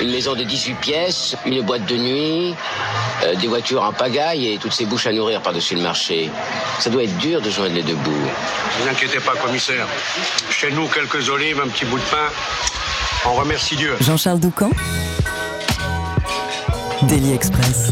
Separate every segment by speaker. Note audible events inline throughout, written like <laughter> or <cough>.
Speaker 1: Une maison de 18 pièces, une boîte de nuit, euh, des voitures en pagaille et toutes ces bouches à nourrir par-dessus le marché. Ça doit être dur de joindre les deux bouts.
Speaker 2: Ne vous inquiétez pas, commissaire. Chez nous, quelques olives, un petit bout de pain. On remercie Dieu.
Speaker 3: Jean-Charles Doucan Daily Express.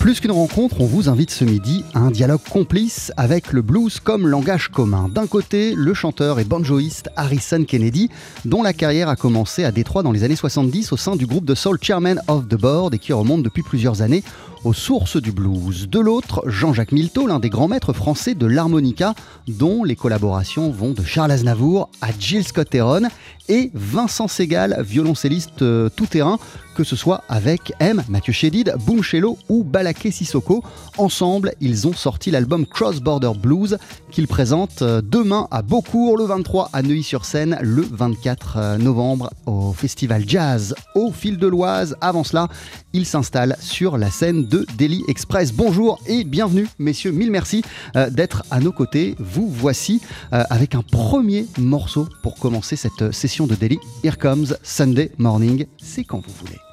Speaker 4: Plus qu'une rencontre, on vous invite ce midi à un dialogue complice avec le blues comme langage commun. D'un côté, le chanteur et banjoïste Harrison Kennedy, dont la carrière a commencé à Détroit dans les années 70 au sein du groupe de soul Chairman of the Board et qui remonte depuis plusieurs années aux sources du blues. De l'autre, Jean-Jacques Milteau, l'un des grands maîtres français de l'harmonica, dont les collaborations vont de Charles Aznavour à Jill Scott Heron, et Vincent Segal, violoncelliste euh, tout-terrain, que ce soit avec M, Mathieu Chédid, Boom ou Balaké Sissoko. Ensemble, ils ont sorti l'album Cross Border Blues qu'ils présentent euh, demain à Beaucourt, le 23 à Neuilly-sur-Seine, le 24 euh, novembre au Festival Jazz au Fil de l'Oise. Avant cela, ils s'installent sur la scène de Daily Express. Bonjour et bienvenue, messieurs. Mille merci euh, d'être à nos côtés. Vous voici avec un premier morceau pour commencer cette session de Daily. Here comes Sunday morning. C'est quand vous voulez.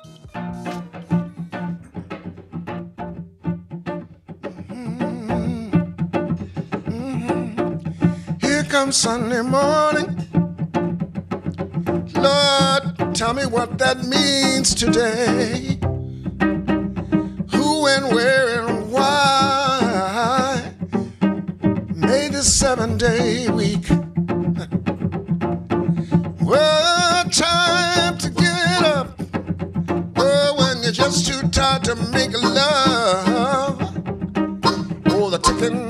Speaker 5: Comes Sunday morning. Lord, tell me what that means today. Who and where and why made this seven day week. <laughs> Well, time to get up. Oh, when you're just too tired to make love. Oh, the ticking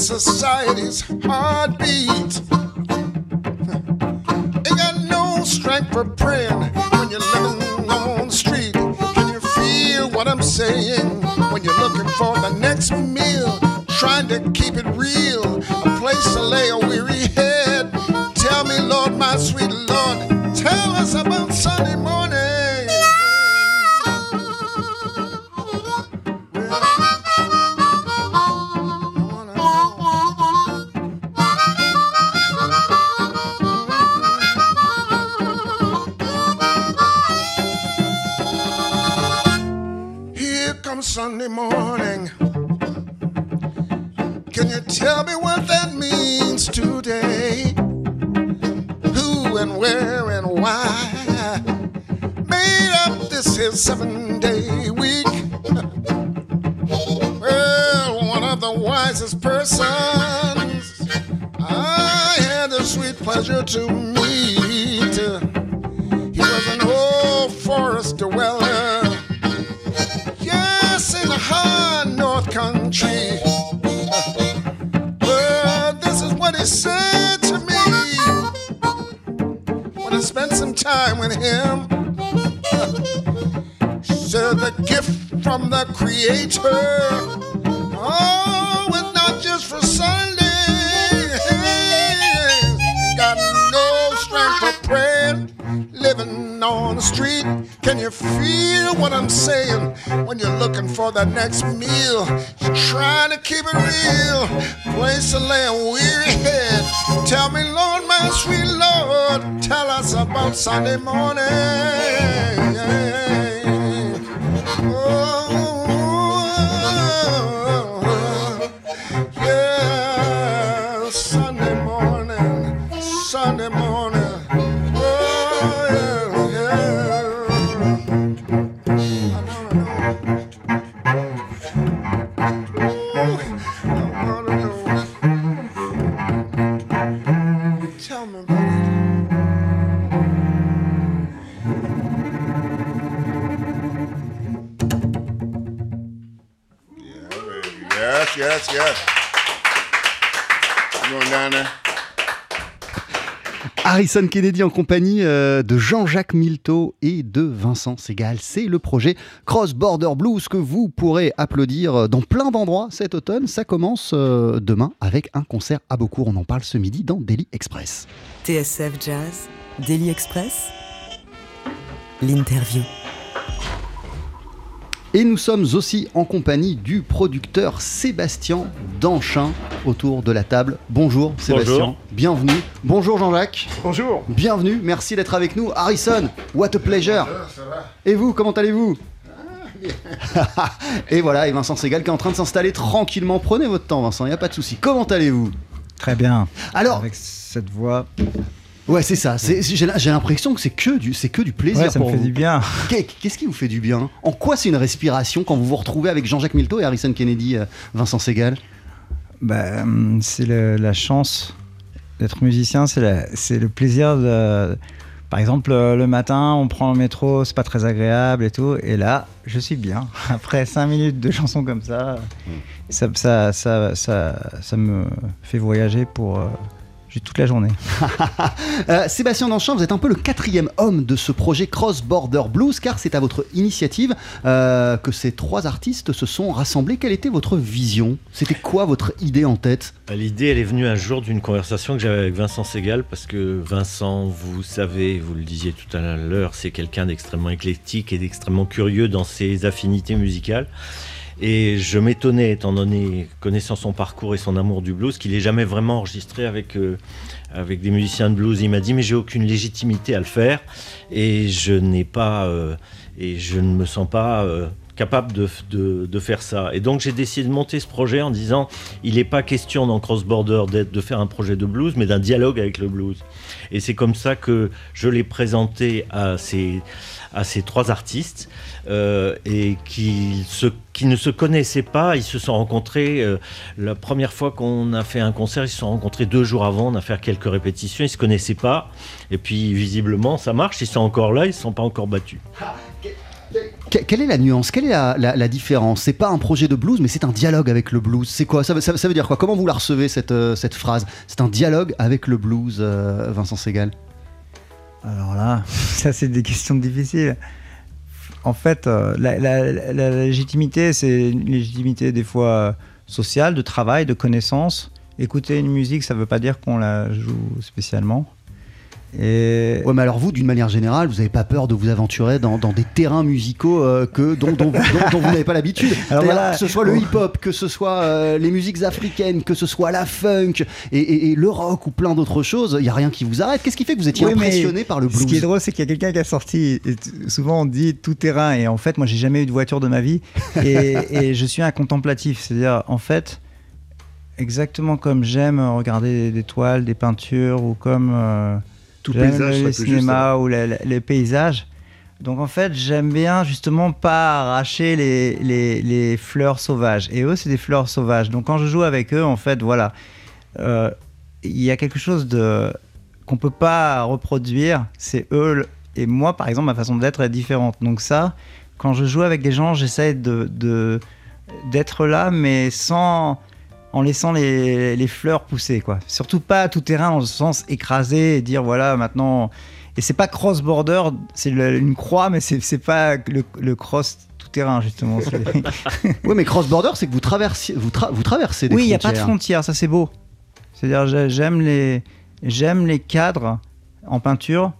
Speaker 5: society's heartbeat. Ain't got no strength for praying when you're living on the street. Can you feel what I'm saying when you're looking for the next meal? Trying to on the street. Can you feel what I'm saying when you're looking for the next meal? You're trying to keep it real, place to lay a weary head. Tell me, Lord, my sweet Lord, tell us about Sunday morning.
Speaker 4: Harrison Kennedy en compagnie euh, de Jean-Jacques Milteau et de Vincent Segal. C'est le projet Cross Border Blues que vous pourrez applaudir dans plein d'endroits cet automne. Ça commence euh, demain avec un concert à Beaucourt. On en parle ce midi dans Daily Express.
Speaker 3: TSF Jazz, Daily Express, l'interview.
Speaker 4: Et nous sommes aussi en compagnie du producteur Sébastien Danchin autour de la table. Bonjour Sébastien,
Speaker 6: Bonjour.
Speaker 4: bienvenue. Bonjour Jean-Jacques,
Speaker 6: Bonjour.
Speaker 4: bienvenue, merci d'être avec nous. Harrison, what a pleasure. Et vous, comment allez-vous? <laughs> Et voilà, et Vincent Segal qui est en train de s'installer tranquillement. Prenez votre temps Vincent, il n'y a pas de souci. Comment allez-vous?
Speaker 7: Très bien.
Speaker 4: Alors,
Speaker 7: Avec cette voix,
Speaker 4: ouais c'est ça, j'ai l'impression que c'est que, du- c'est que du plaisir
Speaker 7: ouais, ça me
Speaker 4: pour
Speaker 7: fait
Speaker 4: vous.
Speaker 7: du bien.
Speaker 4: Qu'est- Qu'est-ce qui vous fait du bien? En quoi c'est une respiration quand vous vous retrouvez avec Jean-Jacques Milteau et Harrison Kennedy, euh, Vincent Segal?
Speaker 7: Bah, hum, c'est la chance d'être musicien, c'est le plaisir de. Par exemple, euh, le matin, on prend le métro, c'est pas très agréable et tout, et là, je suis bien. <laughs> Après 5 minutes de chansons comme ça, ça, ça, ça, ça, ça me fait voyager pour juste toute la journée. <laughs>
Speaker 4: Euh, Sébastien Danchin, vous êtes un peu le quatrième homme de ce projet Cross Border Blues, car c'est à votre initiative euh, que ces trois artistes se sont rassemblés. Quelle était votre vision? C'était quoi votre idée en tête?
Speaker 6: Euh, L'idée, elle est venue un jour d'une conversation que j'avais avec Vincent Segal, parce que Vincent, vous savez, vous le disiez tout à l'heure, c'est quelqu'un d'extrêmement éclectique et d'extrêmement curieux dans ses affinités musicales. Et je m'étonnais, étant donné, connaissant son parcours et son amour du blues, qu'il ait jamais vraiment enregistré avec, euh, avec des musiciens de blues. Il m'a dit, mais j'ai aucune légitimité à le faire, et je n'ai pas, euh, et je ne me sens pas euh, capable de, de- de faire ça. Et donc j'ai décidé de monter ce projet en disant, il n'est pas question dans Cross Border de faire un projet de blues, mais d'un dialogue avec le blues. Et c'est comme ça que je l'ai présenté à ces, à ces trois artistes euh, et qui, se, qui ne se connaissaient pas. Ils se sont rencontrés euh, la première fois qu'on a fait un concert. Ils se sont rencontrés deux jours avant. On a fait quelques répétitions. Ils se connaissaient pas. Et puis visiblement, ça marche. Ils sont encore là. Ils ne sont pas encore battus.
Speaker 4: Que- Quelle est la nuance? Quelle est la, différence? C'est pas un projet de blues, mais c'est un dialogue avec le blues. C'est quoi? Ça, veut- ça veut- dire quoi? Comment vous la recevez cette, euh, cette phrase? C'est un dialogue avec le blues, euh, Vincent Segal
Speaker 7: Alors là, <laughs> ça c'est des questions difficiles. En fait, euh, la, légitimité, c'est une légitimité des fois sociale, de travail, de connaissance. Écouter une musique, ça ne veut pas dire qu'on la joue spécialement. Et
Speaker 4: Ouais, mais alors vous, d'une manière générale, vous n'avez pas peur de vous aventurer dans, dans des terrains musicaux euh, que, dont, dont- dont- dont vous n'avez pas l'habitude <laughs>
Speaker 7: voilà.
Speaker 4: Que ce soit le hip-hop, que ce soit euh, les musiques africaines, que ce soit la funk et, et- et le rock ou plein d'autres choses, il n'y a rien qui vous arrête. Qu'est-ce qui fait que vous étiez
Speaker 7: Oui,
Speaker 4: impressionné par le blues
Speaker 7: Ce qui est drôle, c'est qu'il y a quelqu'un qui a sorti. souvent, on dit tout terrain. Et en fait, moi, j'ai jamais eu de voiture de ma vie. <laughs> Et, et je suis un contemplatif. C'est-à-dire, en fait, exactement comme j'aime regarder des toiles, des peintures, ou comme euh,
Speaker 8: Tout paysage
Speaker 7: le cinéma ou la- la- les paysages. Donc, en fait, j'aime bien justement pas arracher les, les, les fleurs sauvages. Et eux, c'est des fleurs sauvages. Donc, quand je joue avec eux, en fait, voilà. Euh, il y a quelque chose de qu'on peut pas reproduire, c'est eux et moi par exemple ma façon d'être est différente. Donc ça, quand je joue avec des gens, j'essaie de- d'être là, mais sans en laissant les, les fleurs pousser quoi. Surtout pas tout terrain dans le sens écrasé et dire voilà maintenant. Et c'est pas cross border, c'est une croix, mais c'est pas le, le cross tout terrain justement. <laughs> <laughs>
Speaker 4: Oui, mais cross-border, c'est que vous traversez, vous, tra- vous traversez des
Speaker 7: oui, il n'y a pas de frontières, ça c'est beau. C'est-à-dire, j'ai- j'aime les, j'aime les cadres en peinture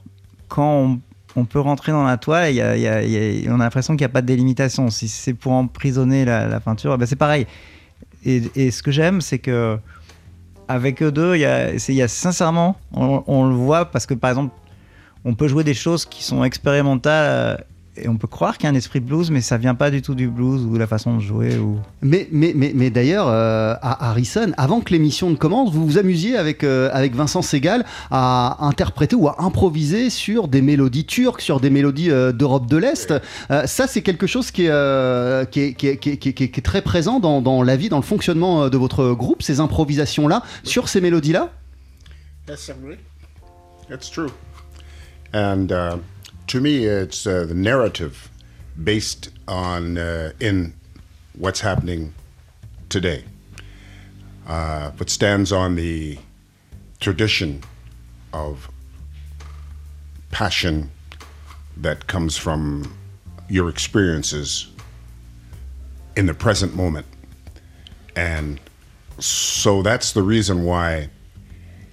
Speaker 7: quand on, on peut rentrer dans la toile, il y a- y a- y a- on a l'impression qu'il n'y a pas de délimitation. Si c'est pour emprisonner la, la peinture, ben c'est pareil. Et, ce que j'aime, c'est que avec eux deux, il y a, sincèrement, on, le voit parce que par exemple, on peut jouer des choses qui sont expérimentales et on peut croire qu'il y a un esprit blues, mais ça vient pas du tout du blues ou de la façon de jouer. Ou...
Speaker 4: Mais, mais, mais, mais d'ailleurs, euh, à Harrison, avant que l'émission ne commence, vous vous amusiez avec, euh, avec Vincent Segal à interpréter ou à improviser sur des mélodies turques, sur des mélodies euh, d'Europe de l'Est. Euh, ça, c'est quelque chose qui est, qui est, qui est- qui est- qui est- qui est- qui est très présent dans, dans la vie, dans le fonctionnement de votre groupe, ces improvisations-là, sur ces mélodies-là?
Speaker 5: That's true. And uh, to me, it's uh, the narrative based on uh, in what's happening today, uh, but stands on the tradition of passion that comes from your experiences in the present moment. And so that's the reason why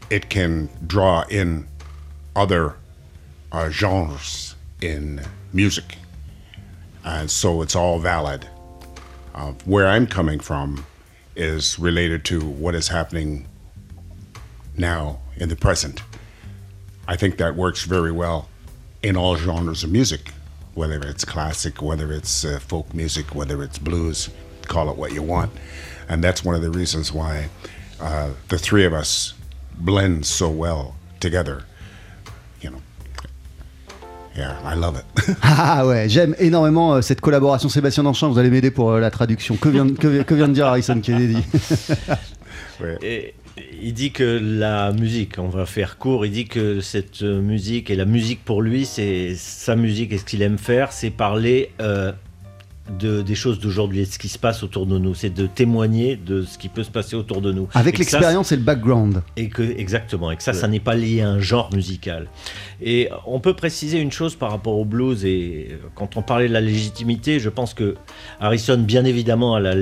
Speaker 5: it can draw in other uh, genres in music. And so it's all valid. Uh, where I'm coming from is related to what is happening now in the present. I think that works very well in all genres of music, whether it's classic, whether it's uh, folk music, whether it's blues, call it what you want. And that's one of the reasons why uh, the three of us blend so well together. You know, yeah, I love it. <laughs>
Speaker 4: Ah ouais, j'aime énormément euh, cette collaboration. Sébastien Danchamp, vous allez m'aider pour euh, la traduction. Que vient, que, que vient de dire Harrison Kennedy <laughs>
Speaker 5: Ouais.
Speaker 6: Et il dit que la musique, on va faire court, il dit que cette euh, musique et la musique pour lui, c'est sa musique et ce qu'il aime faire, c'est parler euh, de, des choses d'aujourd'hui et de ce qui se passe autour de nous. C'est de témoigner de ce qui peut se passer autour de nous.
Speaker 4: Avec l'expérience et le background.
Speaker 6: et que, exactement, et que ça, ça n'est pas lié à un genre musical. Et on peut préciser une chose par rapport au blues, et quand on parlait de la légitimité, je pense que Harrison, bien évidemment, a la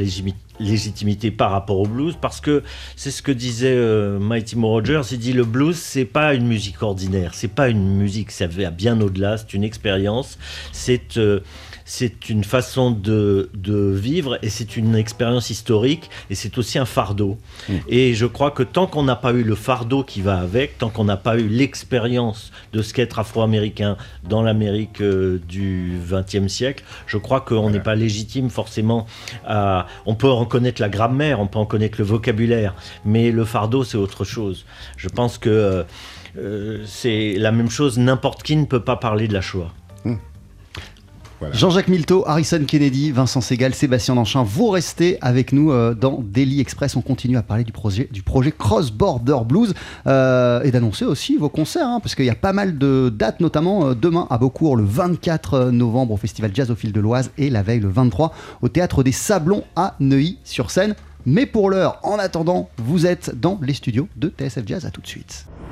Speaker 6: légitimité par rapport au blues, parce que c'est ce que disait euh, Mighty Mo Rogers, il dit le blues, c'est pas une musique ordinaire, c'est pas une musique, ça va bien au-delà, c'est une expérience, c'est... euh, c'est une façon de, de vivre et c'est une expérience historique et c'est aussi un fardeau. Et je crois que tant qu'on n'a pas eu le fardeau qui va avec, tant qu'on n'a pas eu l'expérience de ce qu'être afro-américain dans l'Amérique euh, du XXe siècle, je crois qu'on n'est pas légitime forcément à... On peut en connaître la grammaire, on peut en connaître le vocabulaire, mais le fardeau c'est autre chose. Je pense que euh, euh, c'est la même chose, n'importe qui ne peut pas parler de la Shoah.
Speaker 4: Jean-Jacques Milteau, Harrison Kennedy, Vincent Segal, Sébastien Danchin, vous restez avec nous euh, dans Daily Express. On continue à parler du projet, du Cross Border Blues euh, et d'annoncer aussi vos concerts, hein, parce qu'il y a pas mal de dates, notamment euh, demain à Beaucourt, le 24 novembre au Festival Jazz au fil de l'Oise et la veille, le 23, au Théâtre des Sablons à Neuilly-sur-Seine. Mais pour l'heure, en attendant, vous êtes dans les studios de TSF Jazz. À tout de suite.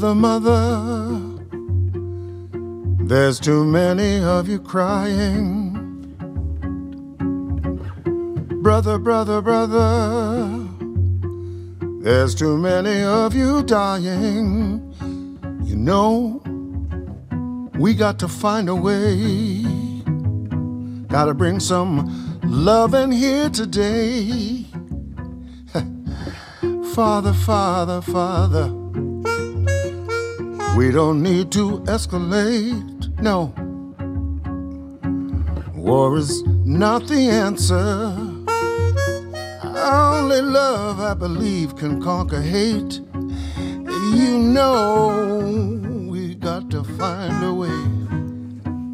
Speaker 5: Mother, mother, there's too many of you crying. Brother, brother, brother, there's too many of you dying. You know, we got to find a way. Gotta bring some love in here today. <laughs> Father, Father, Father. We don't need to escalate, no. War is not the answer. Only love, I believe, can conquer hate. You know, we got to find a way.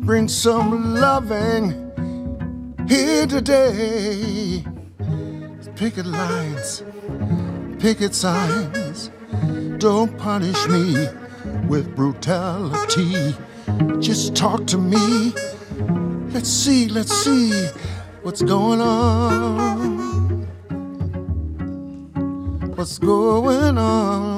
Speaker 5: Bring some loving here today. Picket lines, picket signs. Don't punish me with brutality. Just talk to me. Let's see, let's see what's going on. What's going on?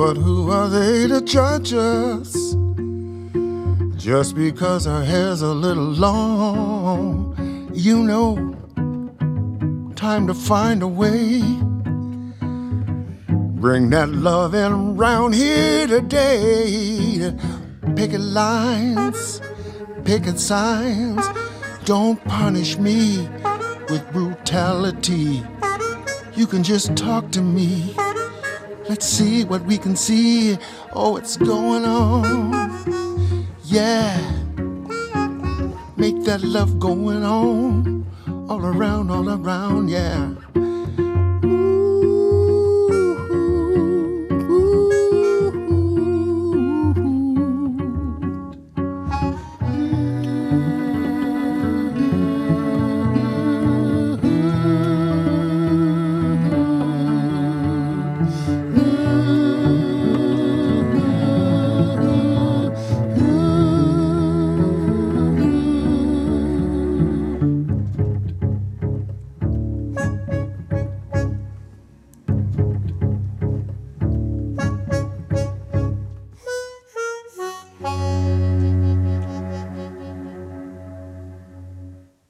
Speaker 5: But who are they to judge us? Just because our hair's a little long, you know, time to find a way. Bring that love in around here today. Picket lines, picket signs. Don't punish me with brutality. You can just talk to me. Let's see what we can see. Oh, it's going on. Yeah. Make that love going on. All around, all around, yeah.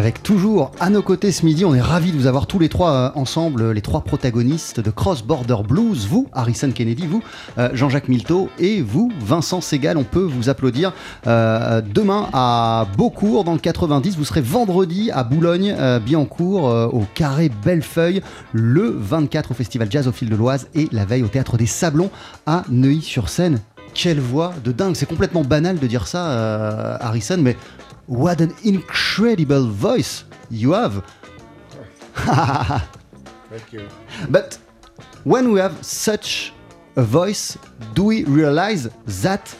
Speaker 4: Avec toujours à nos côtés ce midi, on est ravis de vous avoir tous les trois euh, ensemble, les trois protagonistes de Cross Border Blues. Vous, Harrison Kennedy, vous, euh, Jean-Jacques Milteau et vous, Vincent Segal. On peut vous applaudir euh, demain à Beaucourt dans le 90. Vous serez vendredi à Boulogne-Billancourt au Carré Bellefeuille, le 24 au Festival Jazz au Fil de l'Oise et la veille au Théâtre des Sablons à Neuilly-sur-Seine. Quelle voix de dingue! C'est complètement banal de dire ça, Harrison, mais What an incredible voice you have.
Speaker 5: Thank you.
Speaker 4: But when we have such a voice, do we realize that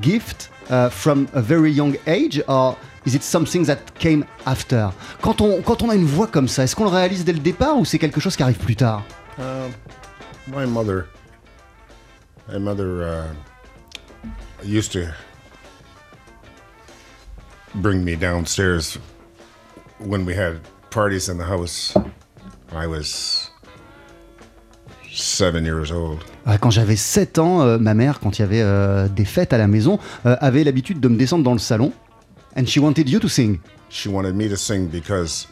Speaker 4: gift uh, from a very young age or is it something that came after? Quand on, quand on a une voix comme ça, est-ce qu'on le réalise dès le départ ou c'est quelque chose qui arrive plus tard?
Speaker 5: Uh, my mother, my mother uh, used to bring me downstairs when we had parties in the house. I was seven years old.
Speaker 4: Ouais, Quand j'avais 7 ans, euh, ma mère, quand il y avait euh, des fêtes à la maison, euh, avait l'habitude de me descendre dans le salon and she wanted you to sing.
Speaker 5: She wanted me to sing because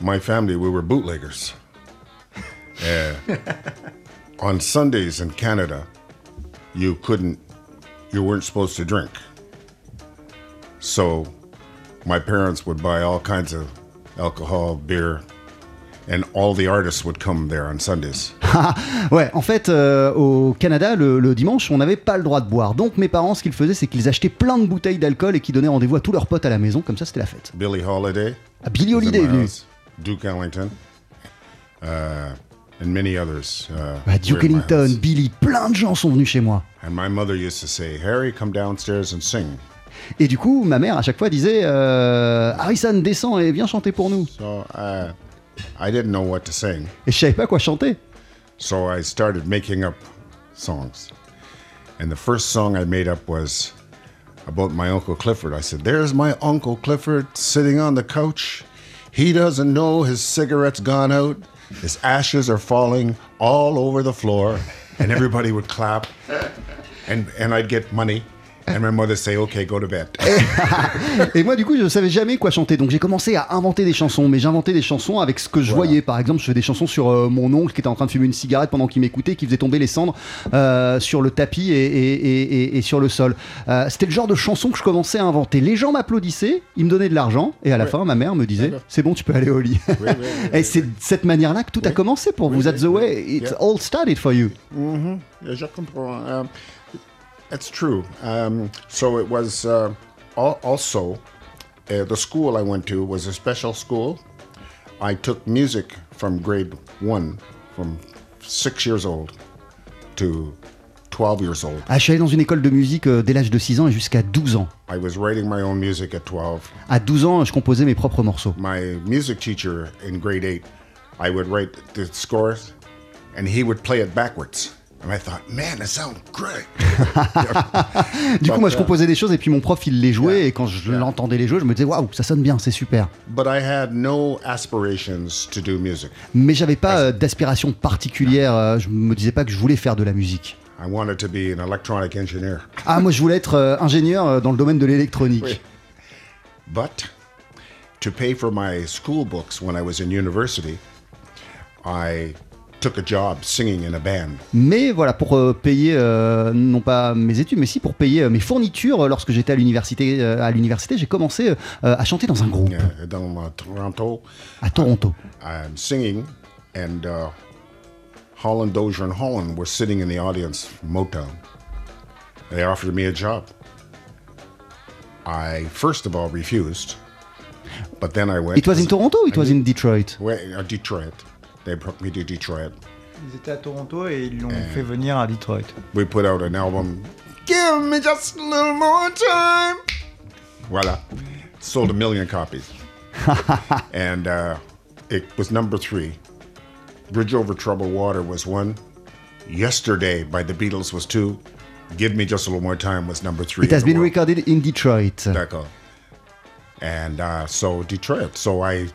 Speaker 5: my family we were bootleggers. Uh, <laughs> on Sundays in Canada, you couldn't, you weren't supposed to drink. So my parents would buy all kinds of alcohol, beer, and all the artists would come there on Sundays. <laughs>
Speaker 4: Ouais, en fait, euh, au Canada, le, le dimanche, on n'avait pas le droit de boire. Donc mes parents, ce qu'ils faisaient, c'est qu'ils achetaient plein de bouteilles d'alcool et qui donnaient rendez-vous à tous leurs potes à la maison. Comme ça, c'était la fête.
Speaker 5: Billie Holiday.
Speaker 4: Ah,
Speaker 5: in
Speaker 4: Holiday est venu.
Speaker 5: Duke Ellington, uh, and many others. uh,
Speaker 4: Bah, Duke Ellington. Billy, plein de gens sont venus chez moi.
Speaker 5: And my mother used to say, Harry, come downstairs and sing.
Speaker 4: Et du coup, ma mère à chaque fois disait euh, Harrison, descends et viens chanter pour nous.
Speaker 5: So uh, I didn't know what to sing.
Speaker 4: Et je savais pas quoi chanter.
Speaker 5: So I started making up songs. And the first song I made up was about my Uncle Clifford. I said, There's my Uncle Clifford sitting on the couch. He doesn't know his cigarette's gone out. His ashes are falling all over the floor. And everybody would clap. And, and I'd get money. And my mother say, Okay, go to bed. <laughs>
Speaker 4: Et moi, du coup, je savais jamais quoi chanter. Donc j'ai commencé à inventer des chansons. Mais j'inventais des chansons avec ce que je
Speaker 5: Voilà.
Speaker 4: voyais. Par exemple, je faisais des chansons sur euh, mon oncle qui était en train de fumer une cigarette pendant qu'il m'écoutait, qui faisait tomber les cendres euh, sur le tapis et, et- et- et- et sur le sol. Euh, C'était le genre de chanson que je commençais à inventer. Les gens m'applaudissaient, ils me donnaient de l'argent. Et à la
Speaker 5: Ouais.
Speaker 4: fin, ma mère me disait. C'est bon, tu peux aller au lit.
Speaker 5: Oui, oui, oui, <laughs>
Speaker 4: et c'est de cette manière-là que tout a commencé pour vous. That's the way it
Speaker 5: Yeah.
Speaker 4: all started for you.
Speaker 5: Yeah, je comprends. Um, it's true. Um, so it was uh, al- also uh, the school I went to was a special school. I took music from grade one, from six years old to 12 years old.
Speaker 4: Ah, je suis allé dans une école de musique euh, dès l'âge de 6 ans et jusqu'à 12 ans.
Speaker 5: I was writing my own music at 12.
Speaker 4: À 12 ans, je composais mes propres morceaux.
Speaker 5: My music teacher in grade eight, I would write the scores, and he would play it backwards. And I thought, man, that sounds great. <laughs>
Speaker 4: Du coup,
Speaker 5: But,
Speaker 4: moi, je composais des choses et puis mon prof, il les jouait.
Speaker 5: Yeah.
Speaker 4: Et quand je
Speaker 5: Yeah.
Speaker 4: l'entendais les jouer, je me disais, waouh, ça sonne bien, c'est super.
Speaker 5: But I had no aspirations to do music.
Speaker 4: Mais j'avais pas euh, d'aspiration particulière. euh, je me disais pas que je voulais faire de la musique.
Speaker 5: I wanted to be an electronic engineer.
Speaker 4: Ah, moi, je voulais être euh, ingénieur euh, dans le domaine de l'électronique.
Speaker 5: Oui. But to pay for my school books when I was in university, I took a job singing in a band.
Speaker 4: Mais voilà, pour euh, payer, euh, non pas mes études, mais si pour payer euh, mes fournitures, euh, lorsque j'étais à l'université, euh, à l'université, j'ai commencé euh, à chanter dans un groupe
Speaker 5: uh, dans uh, Toronto.
Speaker 4: à Toronto.
Speaker 5: I'm singing, and uh, Holland Dozier and Holland were sitting in the audience from Motown. They offered me a job. I first of all refused, but then I went.
Speaker 4: It was in Toronto or it was in Detroit?
Speaker 5: Well, uh, Detroit. They brought me to Detroit.
Speaker 7: Ils étaient à Toronto et ils l'ont fait venir à Detroit.
Speaker 5: We put out an album. Give me just a little more time. Voila. Sold a million copies. <laughs> and uh, it was number three. Bridge Over Troubled Water was one. Yesterday by the Beatles was two. Give Me Just a Little More Time was number three.
Speaker 4: It has been
Speaker 5: world.
Speaker 4: recorded in Detroit.
Speaker 5: D'accord. And uh, so Detroit. So I,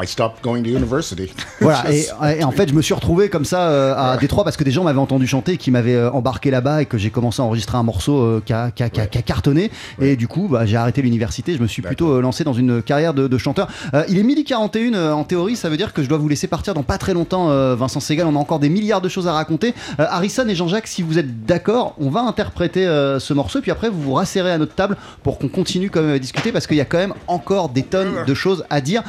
Speaker 5: I stopped going to university. <laughs>
Speaker 4: Voilà, et, en fait, je me suis retrouvé comme ça euh, à Détroit parce que des gens m'avaient entendu chanter, qui m'avaient euh, embarqué là-bas et que j'ai commencé à enregistrer un morceau euh, qui, a, cartonné. Et du coup, bah, j'ai arrêté l'université, je me suis plutôt lancé dans une carrière de, de chanteur. Il est midi 41 euh, en théorie, ça veut dire que je dois vous laisser partir dans pas très longtemps, Vincent Segal. On a encore des milliards de choses à raconter. Harrison et Jean-Jacques, si vous êtes d'accord, on va interpréter ce morceau, puis après vous vous rasserrez à notre table pour qu'on continue quand même à discuter parce qu'il y a quand même encore des tonnes de choses à dire.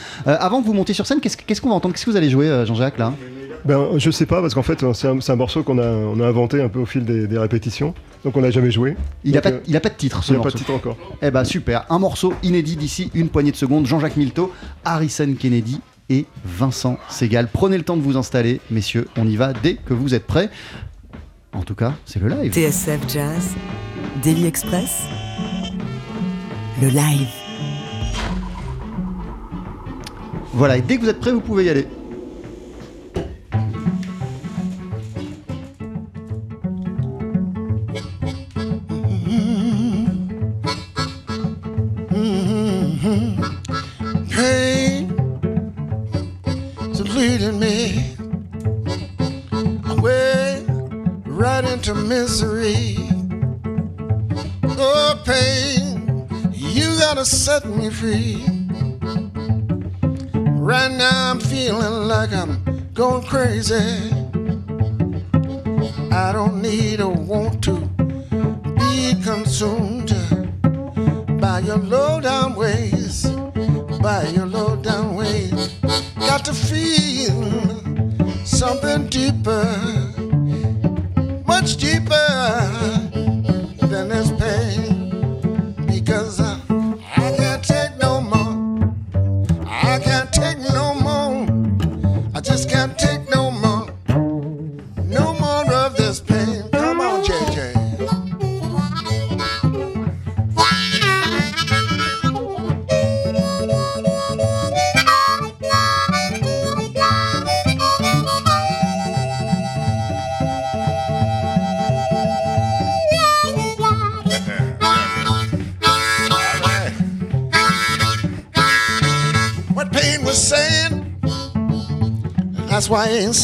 Speaker 4: Avant que vous montiez sur scène, qu'est-ce qu'est-ce qu'on va entendre? Qu'est-ce que vous allez jouer, euh, Jean-Jacques, là?
Speaker 9: Ben, je sais pas, parce qu'en fait, c'est un, c'est un morceau qu'on a, on a inventé un peu au fil des, des répétitions, donc on l'a jamais joué.
Speaker 4: Il n'a pas,
Speaker 9: euh,
Speaker 4: il a pas de titre, ce
Speaker 9: il a pas de titre encore.
Speaker 4: Eh ben super, un morceau inédit d'ici une poignée de secondes. Jean-Jacques Milteau, Harrison Kennedy et Vincent Segal. Prenez le temps de vous installer, messieurs. On y va dès que vous êtes prêts. En tout cas, c'est le live.
Speaker 3: TSF Jazz, Daily Express, le live.
Speaker 4: Voilà, et dès que vous êtes prêts, vous pouvez y aller.
Speaker 5: Going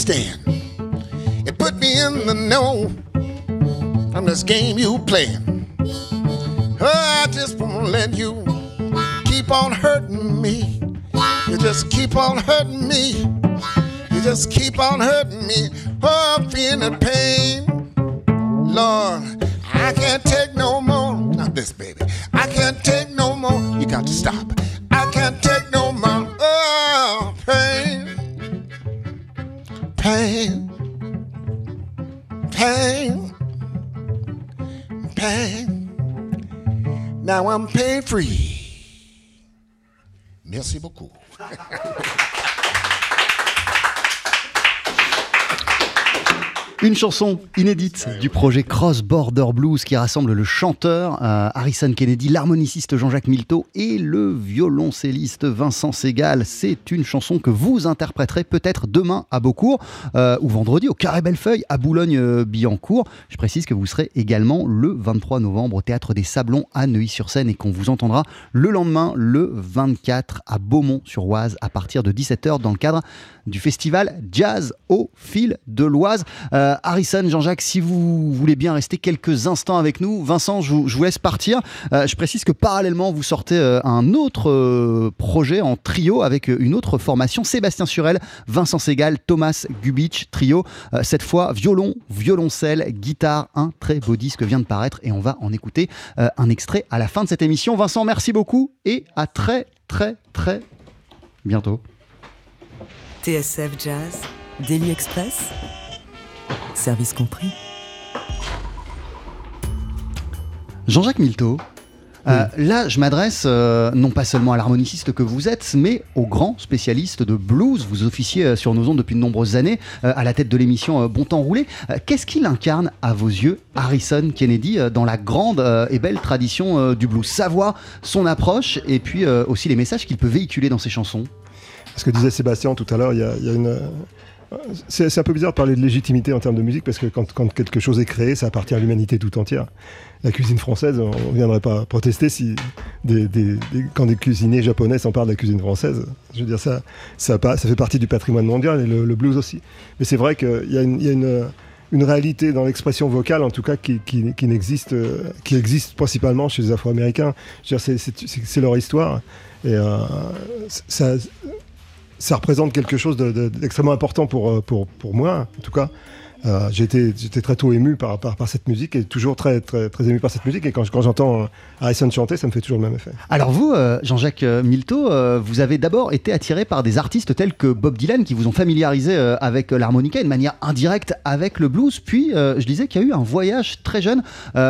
Speaker 5: stand. Merci beaucoup. <laughs>
Speaker 4: Une chanson inédite du projet Cross Border Blues qui rassemble le chanteur euh, Harrison Kennedy, l'harmoniciste Jean-Jacques Milteau et le violoncelliste Vincent Segal. C'est une chanson que vous interpréterez peut-être demain à Beaucourt euh, ou vendredi au Carré Bellefeuille à Boulogne-Billancourt. Je précise que vous serez également le 23 novembre au Théâtre des Sablons à Neuilly-sur-Seine et qu'on vous entendra le lendemain, le 24 à Beaumont-sur-Oise à partir de 17h dans le cadre du festival Jazz au fil de l'Oise. Euh, Harrison, Jean-Jacques, si vous voulez bien rester quelques instants avec nous, Vincent, je vous, laisse partir. Euh, je précise que parallèlement, vous sortez euh, un autre euh, projet en trio avec une autre formation, Sébastien Surel, Vincent Segal, Thomas Gubitsch, trio. Euh, cette fois, violon, violoncelle, guitare, un très beau disque vient de paraître et on va en écouter euh, un extrait à la fin de cette émission. Vincent, merci beaucoup et à très très très bientôt.
Speaker 3: TSF Jazz, Daily Express, service compris.
Speaker 4: Jean-Jacques Milteau, euh, là je m'adresse euh, non pas seulement à l'harmoniciste que vous êtes, mais au grand spécialiste de blues. Vous officiez euh, sur nos ondes depuis de nombreuses années, euh, à la tête de l'émission euh, Bon Temps Roulé. Euh, Qu'est-ce qu'il incarne à vos yeux, Harrison Kennedy, euh, dans la grande euh, et belle tradition euh, du blues? Sa voix, son approche, et puis euh, aussi les messages qu'il peut véhiculer dans ses chansons
Speaker 9: Ce que disait Sébastien tout à l'heure, il y a, il y a une. C'est un peu bizarre de parler de légitimité en termes de musique parce que quand, quelque chose est créé, ça appartient à l'humanité tout entière. La cuisine française, on ne viendrait pas protester si quand des cuisiniers japonais s'emparent de la cuisine française. Je veux dire, ça, ça, fait partie du patrimoine mondial et le, blues aussi. Mais c'est vrai qu'il y a une, réalité dans l'expression vocale, en tout cas, qui, n'existe, qui existe principalement chez les Afro-Américains. C'est leur histoire. Et euh, ça, ça représente quelque chose de- de- d'extrêmement important pour, euh, pour, pour moi, en tout cas. Euh, j'étais très tôt ému par, par, par cette musique et toujours très, très, très ému par cette musique. Et quand, quand j'entends euh, Harrison chanter, ça me fait toujours le même effet.
Speaker 4: Alors vous, euh, Jean-Jacques Milteau, euh, vous avez d'abord été attiré par des artistes tels que Bob Dylan qui vous ont familiarisé avec l'harmonica et de manière indirecte avec le blues. Puis je disais qu'il y a eu un voyage très jeune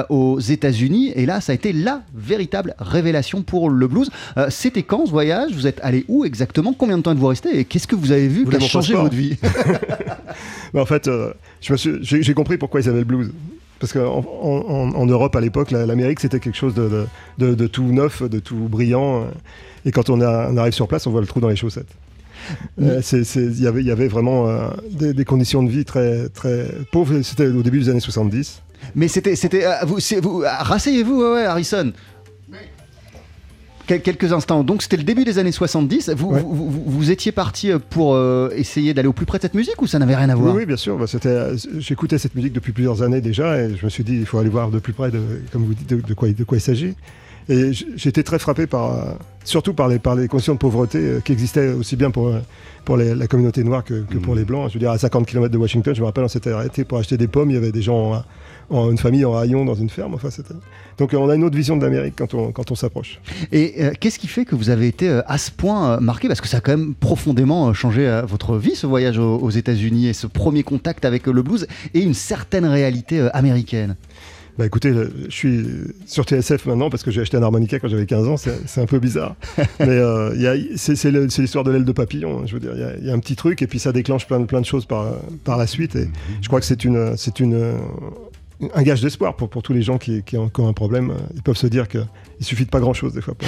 Speaker 4: aux États-Unis et là ça a été la véritable révélation pour le blues. C'était quand ce voyage? Vous êtes allé où exactement? Combien de temps êtes-vous resté? Et qu'est-ce que vous avez vu qui a changé votre vie?
Speaker 9: Mais <laughs> en fait, j'ai compris pourquoi ils avaient le blues. Parce qu'en en, en- en Europe, à l'époque, la- l'Amérique, c'était quelque chose de, de- de- de tout neuf, de tout brillant. Et quand on, a- on arrive sur place, on voit le trou dans les chaussettes. Euh, c'est- Il y avait- y avait vraiment euh, des, des conditions de vie très, très pauvres. C'était au début des années 70.
Speaker 4: Mais c'était, c'était, euh, vous, vous, rasseyez-vous, ouais, Harrison. Quel- Quelques instants. Donc c'était le début des années 70. Vous,
Speaker 9: Ouais.
Speaker 4: vous, vous- vous étiez parti pour euh, essayer d'aller au plus près de cette musique ou ça n'avait rien à voir?
Speaker 9: Oui, bien sûr. Bah, euh, j'écoutais cette musique depuis plusieurs années déjà et je me suis dit, il faut aller voir de plus près, de, comme vous dites, de, de quoi, de quoi il s'agit. Et j'étais très frappé par, euh, surtout par les, par les conditions de pauvreté euh, qui existaient aussi bien pour, euh, pour les- la communauté noire que, que pour les blancs. Je veux dire, à 50 km de Washington, je me rappelle, on s'était arrêté pour acheter des pommes. Il y avait des gens, en, une famille en haillons dans une ferme. Enfin, c'était... Donc euh, on a une autre vision de l'Amérique quand on, quand on s'approche.
Speaker 4: Et euh, qu'est-ce qui fait que vous avez été euh, à ce point euh, marqué? Parce que ça a quand même profondément changé votre vie, ce voyage aux, aux États-Unis et ce premier contact avec le blues et une certaine réalité américaine.
Speaker 9: Bah écoutez, je suis sur TSF maintenant parce que j'ai acheté un harmonica quand j'avais 15 ans, c'est un peu bizarre. <laughs> Mais euh, il y a- c'est l'histoire de l'aile de papillon, hein, je veux dire, il y a- il y, a un petit truc et puis ça déclenche plein de, plein de choses par, par la suite et je crois que c'est une, c'est une, un gage d'espoir pour, pour tous les gens qui, qui ont, qui ont un problème. Ils peuvent se dire qu'il suffit de pas grand-chose des fois. Pour...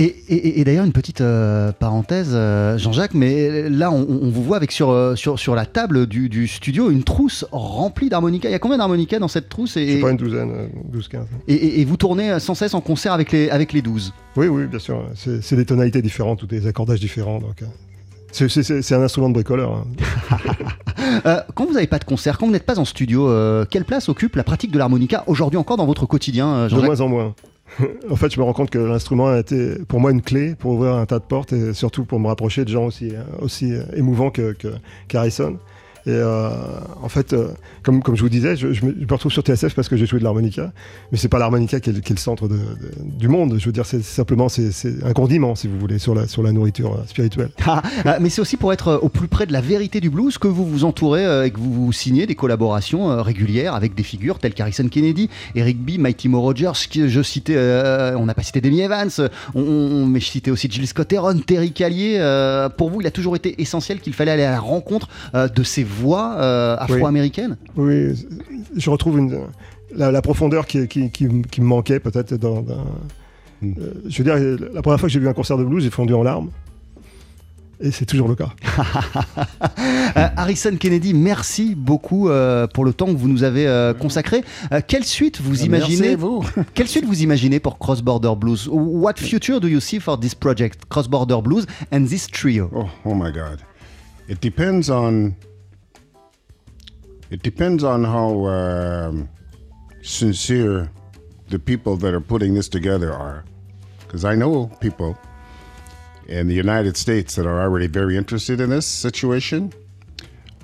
Speaker 4: Et, et- et d'ailleurs, une petite euh, parenthèse, euh, Jean-Jacques, mais là, on, on vous voit avec sur, euh, sur, sur la table du, du studio une trousse remplie d'harmonicas. Il y a combien d'harmonicas dans cette trousse
Speaker 9: Je
Speaker 4: et,
Speaker 9: sais pas, une douzaine, euh, 12, 15.
Speaker 4: et, et- vous tournez sans cesse en concert avec les, avec les 12
Speaker 9: Oui, oui, bien sûr. C'est c'est des tonalités différentes ou des accordages différents. Donc, euh, c'est- un instrument de bricoleur. hein. <laughs>
Speaker 4: Euh, quand vous n'avez pas de concert, quand vous n'êtes pas en studio, euh, quelle place occupe la pratique de l'harmonica aujourd'hui encore dans votre quotidien, euh,
Speaker 9: De moins en moins. <laughs> en fait, je me rends compte que l'instrument a été pour moi une clé pour ouvrir un tas de portes et surtout pour me rapprocher de gens aussi, aussi émouvants que, que qu'Harrison. Et euh, en fait, euh, comme, je vous disais, je, me, retrouve sur TSF parce que j'ai joué de l'harmonica, mais c'est pas l'harmonica qui est, le- centre du monde. Je veux dire, c'est simplement c'est, un condiment, si vous voulez, sur la, nourriture euh, spirituelle. <laughs>
Speaker 4: Ah, euh, mais c'est aussi pour être au plus près de la vérité du blues que vous vous entourez et que vous, vous signez des collaborations régulières avec des figures telles qu'Harrison Kennedy, Eric B, Mighty Mo Rogers, je citais, on n'a pas cité Demi Evans, on, mais je citais aussi Jill Scott Heron, Terry Callier. pour vous, il a toujours été essentiel qu'il fallait aller à la rencontre de ces voix euh, afro-américaine.
Speaker 9: Oui, je retrouve une, la, la profondeur qui, qui, qui, m- qui me manquait peut-être dans. dans-
Speaker 4: Hmm.
Speaker 9: euh, je veux dire, la première fois que j'ai vu un concert de blues, j'ai fondu en larmes. Et c'est toujours le cas. <laughs>
Speaker 4: Euh, Harrison Kennedy, merci beaucoup euh, pour le temps que vous nous avez euh, consacré. Euh, quelle suite vous imaginez
Speaker 10: merci à vous. <laughs>
Speaker 4: Quelle suite vous imaginez pour Cross Border Blues? What future do you see for this project, Cross Border Blues and this trio?
Speaker 5: Oh, oh my God. It depends on. It depends on how um, sincere the people that are putting this together are, because I know people in the United States that are already very interested in this situation.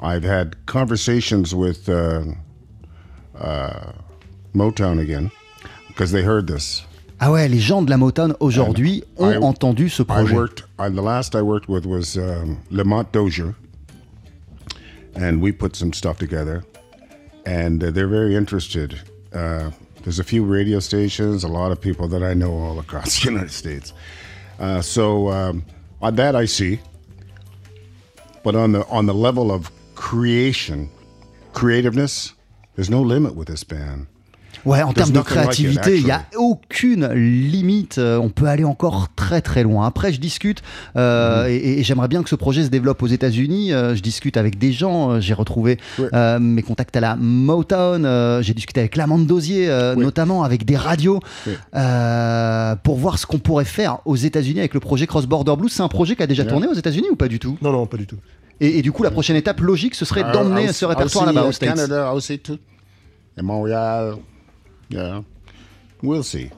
Speaker 5: I've had conversations with uh, uh, Motown again because they heard this.
Speaker 4: Ah ouais, les gens de la Motown aujourd'hui ont
Speaker 5: I-
Speaker 4: entendu ce
Speaker 5: I worked. Uh, the last I worked with was um, Lamont Dozier, and we put some stuff together, and uh, they're very interested. Uh, there's a few radio stations, a lot of people that I know all across the <laughs> United States. Uh, so um, on that I see, but on the on the level of creation, creativeness, there's no limit with this band.
Speaker 4: Ouais, en termes de créativité, il n'y a aucune limite. Euh, On peut aller encore très très loin. Après, je discute euh, et, et j'aimerais bien que ce projet se développe aux États-Unis. Euh, je discute avec des gens. J'ai retrouvé euh, mes contacts à la Motown. J'ai discuté avec Lamande Dosier, euh, notamment avec des radios, pour voir ce qu'on pourrait faire aux États-Unis avec le projet Cross Border Blues. C'est un projet qui a déjà tourné aux États-Unis ou pas du tout?
Speaker 9: Non, non, pas du tout.
Speaker 4: Et, et du coup, la prochaine étape logique, ce serait d'emmener ce répertoire là-bas
Speaker 5: uh,
Speaker 4: aux States.
Speaker 5: Canada, yeah, we'll see.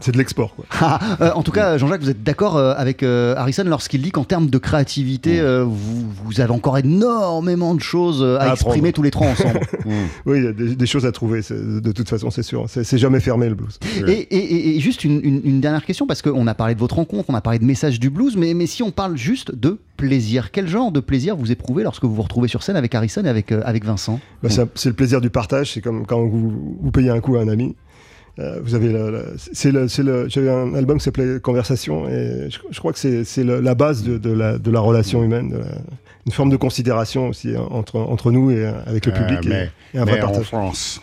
Speaker 9: C'est de l'export, quoi.
Speaker 4: Ah, euh, en tout cas, Jean-Jacques, vous êtes d'accord euh, avec euh, Harrison lorsqu'il dit qu'en termes de créativité, euh, vous, vous avez encore énormément de choses à,
Speaker 9: À
Speaker 4: exprimer
Speaker 9: apprendre.
Speaker 4: tous les trois ensemble. <laughs>
Speaker 9: Oui, il y a des, des choses à trouver, de toute façon, c'est sûr. C'est jamais fermé le blues.
Speaker 4: Et, et- et- et juste une, une- une dernière question, parce qu'on a parlé de votre rencontre, on a parlé de message du blues, mais, mais si on parle juste de plaisir, quel genre de plaisir vous éprouvez lorsque vous vous retrouvez sur scène avec Harrison et avec, avec Vincent?
Speaker 9: Bah, c'est un- c'est le plaisir du partage. C'est comme quand vous, vous payez un coup à un ami. Euh, vous avez c'est le, c'est le- j'avais un album qui s'appelait Conversation et je, je crois que c'est, c'est le- la base de, de la, de la relation humaine, de la- une forme de considération aussi hein, entre, entre nous et euh, avec le
Speaker 5: Euh,
Speaker 9: public et-
Speaker 5: mais,
Speaker 9: et, un
Speaker 5: mais
Speaker 9: vrai
Speaker 5: en
Speaker 9: partage.
Speaker 5: France,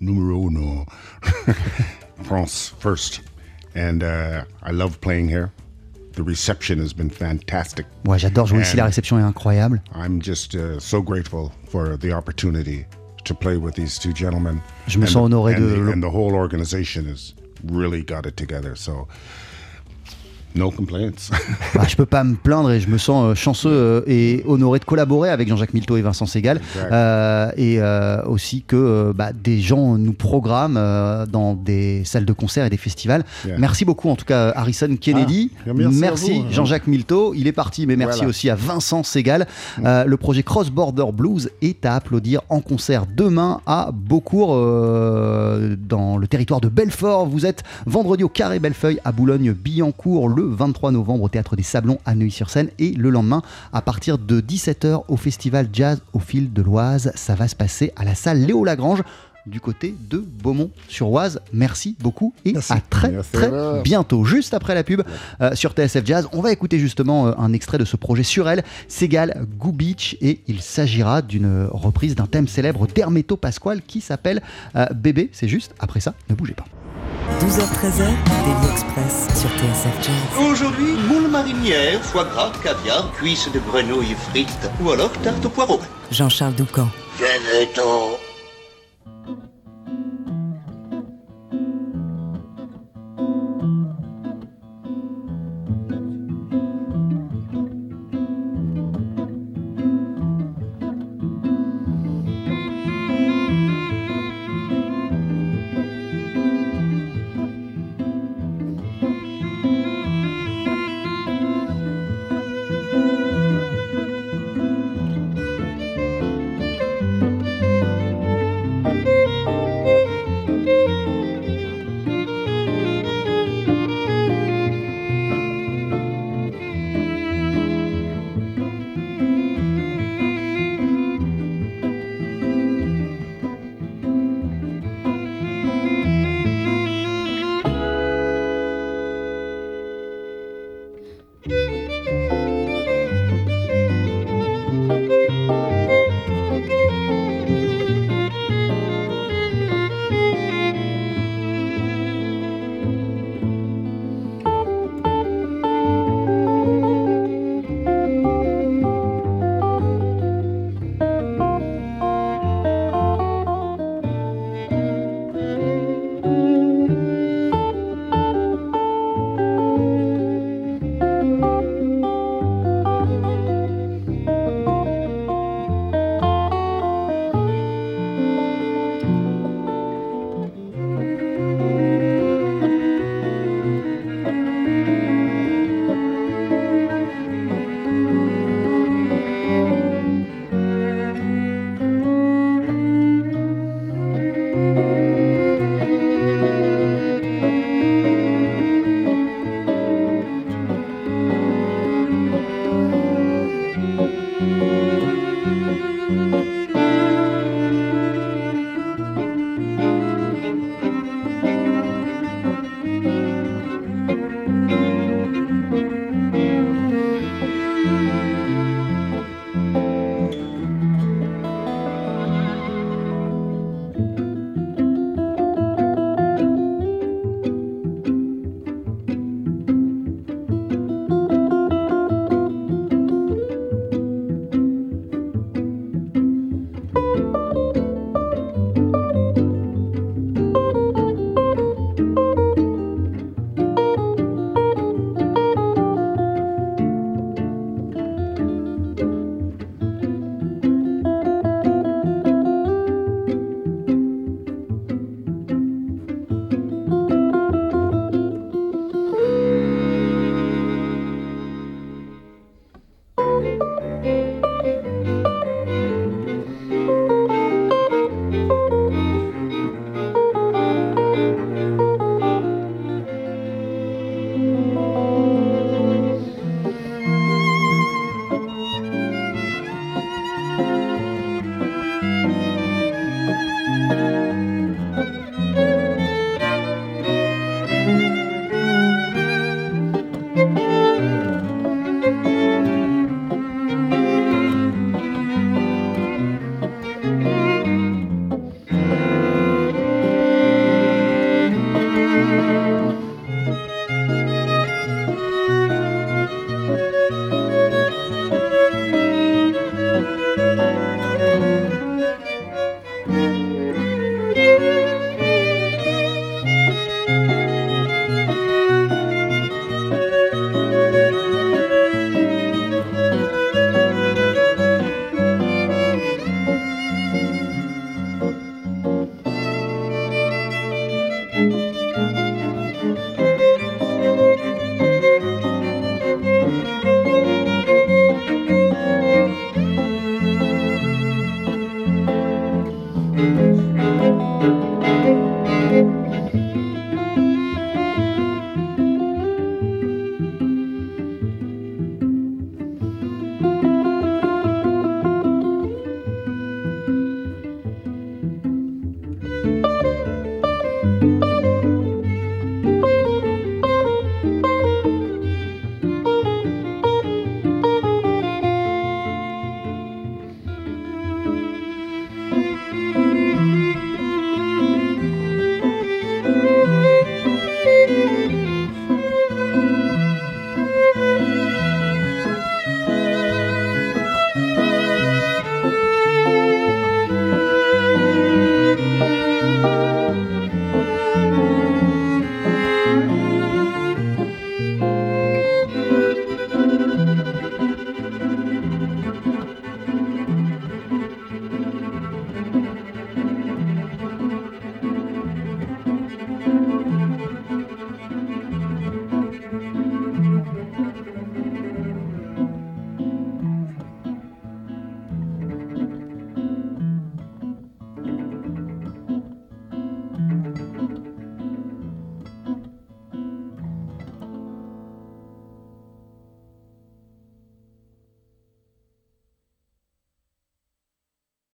Speaker 5: numéro uno. <laughs> France first. And uh, I love playing here. The reception has been fantastic.
Speaker 4: Ouais, j'adore jouer ici, la réception est incroyable.
Speaker 5: I'm just uh, so grateful for the opportunity to play with these two gentlemen.
Speaker 4: Je me
Speaker 5: And
Speaker 4: sens honoré
Speaker 5: and
Speaker 4: de-
Speaker 5: the- And the whole organization has really got it together. So, no complaints.
Speaker 4: Bah, <laughs> je peux pas me plaindre et je me sens euh, chanceux euh, et honoré de collaborer avec Jean-Jacques Milteau et Vincent Segal. Euh, et euh, aussi que bah, des gens nous programment euh, dans des salles de concert et des festivals.
Speaker 5: Yeah.
Speaker 4: Merci beaucoup en tout cas Harrison Kennedy.
Speaker 5: Ah, merci.
Speaker 4: Jean-Jacques Milteau. Il est parti, mais merci
Speaker 5: Voilà.
Speaker 4: aussi à Vincent Segal. Euh, le projet Cross Border Blues est à applaudir en concert demain à Beaucourt, dans le territoire de Belfort. Vous êtes vendredi au Carré Bellefeuille à Boulogne-Billancourt, le 23 novembre au Théâtre des Sablons à Neuilly-sur-Seine et le lendemain à partir de 17h au Festival Jazz au fil de l'Oise. Ça va se passer à la salle Léo Lagrange du côté de Beaumont-sur-Oise. Merci beaucoup et à très
Speaker 5: Merci.
Speaker 4: très bientôt. Juste après la pub euh, sur TSF Jazz, on va écouter justement euh, un extrait de ce projet sur elle, Segal Goo Beach, et il s'agira d'une reprise d'un thème célèbre d'Hermeto Pasquale qui s'appelle euh, Bébé. C'est juste après ça, ne bougez pas.
Speaker 3: 12h-13h, Daily Express sur TSF Jazz.
Speaker 8: Aujourd'hui, moule marinière, foie gras, caviar, cuisses de grenouille frites ou alors tarte au poireau.
Speaker 3: Jean-Charles Doucan.
Speaker 8: Venez-t'en.